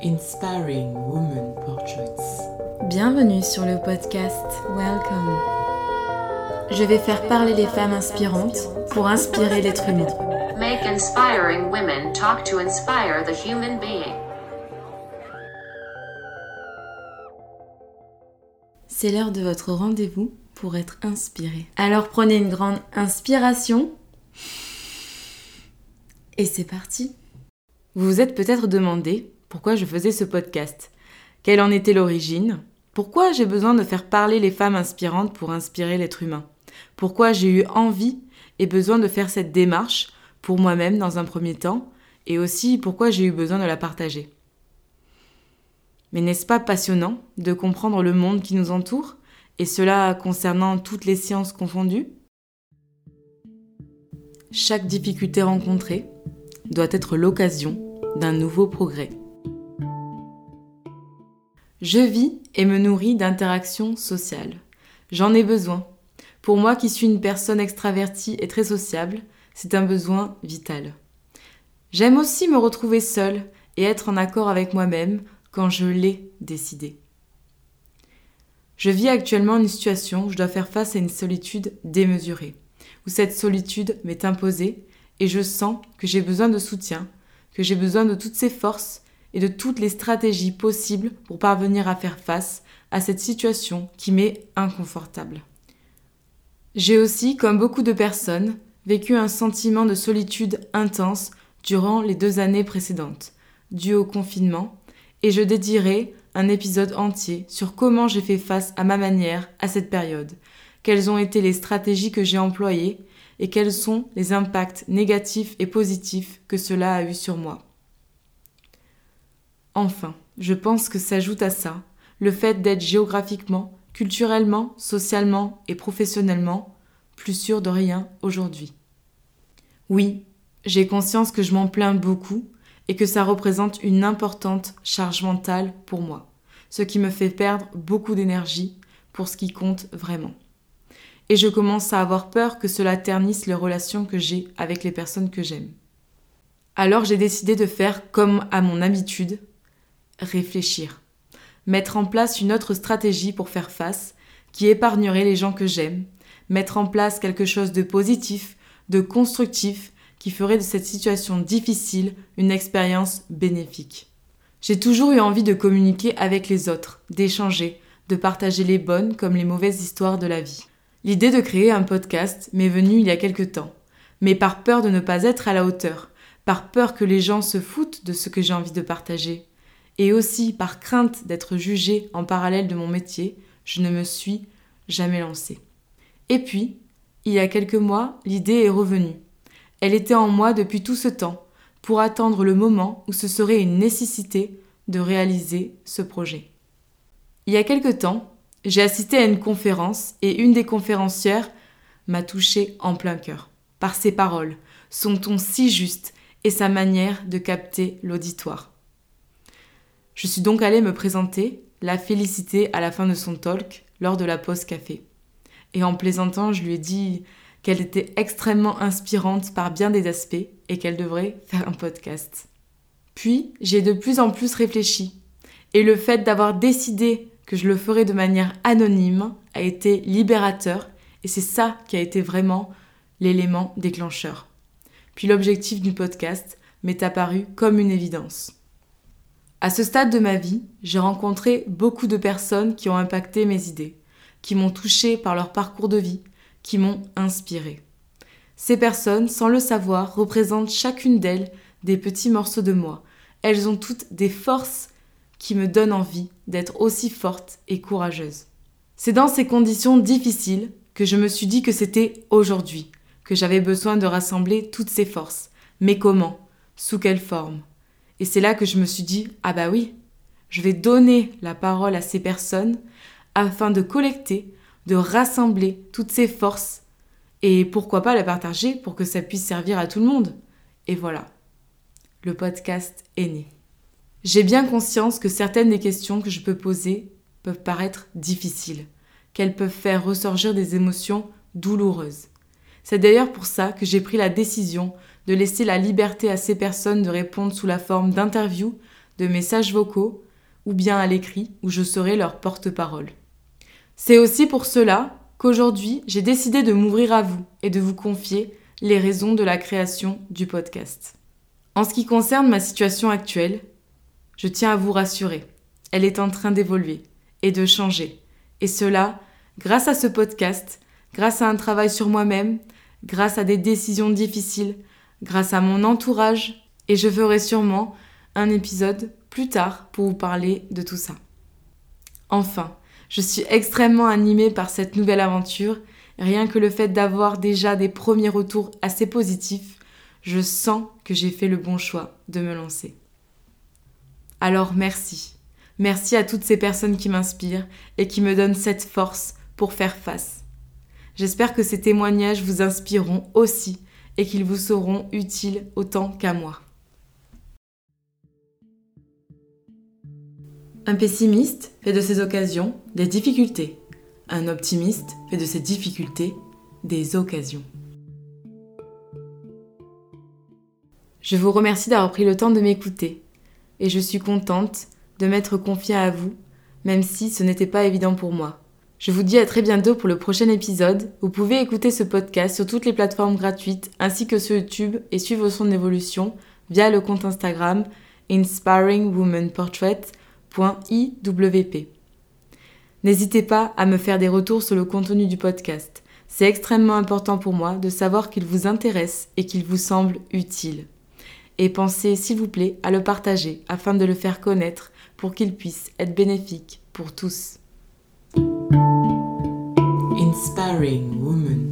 Inspiring Women Portraits. Bienvenue sur le podcast Welcome. Je vais faire parler les femmes inspirantes pour inspirer l'être humain. Make inspiring women talk to inspire the human being. C'est l'heure de votre rendez-vous pour être inspiré. Alors prenez une grande inspiration. Et c'est parti. Vous vous êtes peut-être demandé pourquoi je faisais ce podcast, quelle en était l'origine, pourquoi j'ai besoin de faire parler les femmes inspirantes pour inspirer l'être humain, pourquoi j'ai eu envie et besoin de faire cette démarche pour moi-même dans un premier temps, et aussi pourquoi j'ai eu besoin de la partager? Mais n'est-ce pas passionnant de comprendre le monde qui nous entoure, et cela concernant toutes les sciences confondues? Chaque difficulté rencontrée doit être l'occasion d'un nouveau progrès. Je vis et me nourris d'interactions sociales. J'en ai besoin. Pour moi qui suis une personne extravertie et très sociable, c'est un besoin vital. J'aime aussi me retrouver seule et être en accord avec moi-même quand je l'ai décidé. Je vis actuellement une situation où je dois faire face à une solitude démesurée, où cette solitude m'est imposée et je sens que j'ai besoin de soutien, que j'ai besoin de toutes ces forces et de toutes les stratégies possibles pour parvenir à faire face à cette situation qui m'est inconfortable. J'ai aussi, comme beaucoup de personnes, vécu un sentiment de solitude intense durant les deux années précédentes, dû au confinement, et je dédierai un épisode entier sur comment j'ai fait face à ma manière à cette période, quelles ont été les stratégies que j'ai employées et quels sont les impacts négatifs et positifs que cela a eu sur moi. Enfin, je pense que s'ajoute à ça le fait d'être géographiquement, culturellement, socialement et professionnellement plus sûr de rien aujourd'hui. Oui, j'ai conscience que je m'en plains beaucoup et que ça représente une importante charge mentale pour moi, ce qui me fait perdre beaucoup d'énergie pour ce qui compte vraiment. Et je commence à avoir peur que cela ternisse les relations que j'ai avec les personnes que j'aime. Alors j'ai décidé de faire comme à mon habitude, réfléchir, mettre en place une autre stratégie pour faire face, qui épargnerait les gens que j'aime, mettre en place quelque chose de positif, de constructif, qui ferait de cette situation difficile une expérience bénéfique. J'ai toujours eu envie de communiquer avec les autres, d'échanger, de partager les bonnes comme les mauvaises histoires de la vie. L'idée de créer un podcast m'est venue il y a quelque temps, mais par peur de ne pas être à la hauteur, par peur que les gens se foutent de ce que j'ai envie de partager, et aussi par crainte d'être jugée en parallèle de mon métier, je ne me suis jamais lancée. Et puis, il y a quelques mois, l'idée est revenue. Elle était en moi depuis tout ce temps, pour attendre le moment où ce serait une nécessité de réaliser ce projet. Il y a quelque temps, j'ai assisté à une conférence et une des conférencières m'a touchée en plein cœur, par ses paroles, son ton si juste et sa manière de capter l'auditoire. Je suis donc allée me présenter, la féliciter à la fin de son talk lors de la pause café. Et en plaisantant, je lui ai dit qu'elle était extrêmement inspirante par bien des aspects et qu'elle devrait faire un podcast. Puis, j'ai de plus en plus réfléchi. Et le fait d'avoir décidé que je le ferais de manière anonyme a été libérateur et c'est ça qui a été vraiment l'élément déclencheur. Puis l'objectif du podcast m'est apparu comme une évidence. À ce stade de ma vie, j'ai rencontré beaucoup de personnes qui ont impacté mes idées, qui m'ont touché par leur parcours de vie, qui m'ont inspiré. Ces personnes, sans le savoir, représentent chacune d'elles des petits morceaux de moi. Elles ont toutes des forces qui me donnent envie d'être aussi forte et courageuse. C'est dans ces conditions difficiles que je me suis dit que c'était aujourd'hui, que j'avais besoin de rassembler toutes ces forces. Mais comment? Sous quelle forme? Et c'est là que je me suis dit, ah bah oui, je vais donner la parole à ces personnes afin de collecter, de rassembler toutes ces forces et pourquoi pas la partager pour que ça puisse servir à tout le monde. Et voilà, le podcast est né. J'ai bien conscience que certaines des questions que je peux poser peuvent paraître difficiles, qu'elles peuvent faire ressurgir des émotions douloureuses. C'est d'ailleurs pour ça que j'ai pris la décision de laisser la liberté à ces personnes de répondre sous la forme d'interviews, de messages vocaux ou bien à l'écrit où je serai leur porte-parole. C'est aussi pour cela qu'aujourd'hui j'ai décidé de m'ouvrir à vous et de vous confier les raisons de la création du podcast. En ce qui concerne ma situation actuelle, je tiens à vous rassurer, elle est en train d'évoluer et de changer. Et cela grâce à ce podcast, grâce à un travail sur moi-même, grâce à des décisions difficiles, grâce à mon entourage, et je ferai sûrement un épisode plus tard pour vous parler de tout ça. Enfin, je suis extrêmement animée par cette nouvelle aventure, rien que le fait d'avoir déjà des premiers retours assez positifs, je sens que j'ai fait le bon choix de me lancer. Alors merci. Merci à toutes ces personnes qui m'inspirent et qui me donnent cette force pour faire face. J'espère que ces témoignages vous inspireront aussi et qu'ils vous seront utiles autant qu'à moi. Un pessimiste fait de ses occasions des difficultés. Un optimiste fait de ses difficultés des occasions. Je vous remercie d'avoir pris le temps de m'écouter et je suis contente de m'être confiée à vous, même si ce n'était pas évident pour moi. Je vous dis à très bientôt pour le prochain épisode. Vous pouvez écouter ce podcast sur toutes les plateformes gratuites ainsi que sur YouTube et suivre son évolution via le compte Instagram inspiringwomanportrait.iwp. N'hésitez pas à me faire des retours sur le contenu du podcast. C'est extrêmement important pour moi de savoir qu'il vous intéresse et qu'il vous semble utile. Et pensez, s'il vous plaît, à le partager afin de le faire connaître pour qu'il puisse être bénéfique pour tous. Inspiring Woman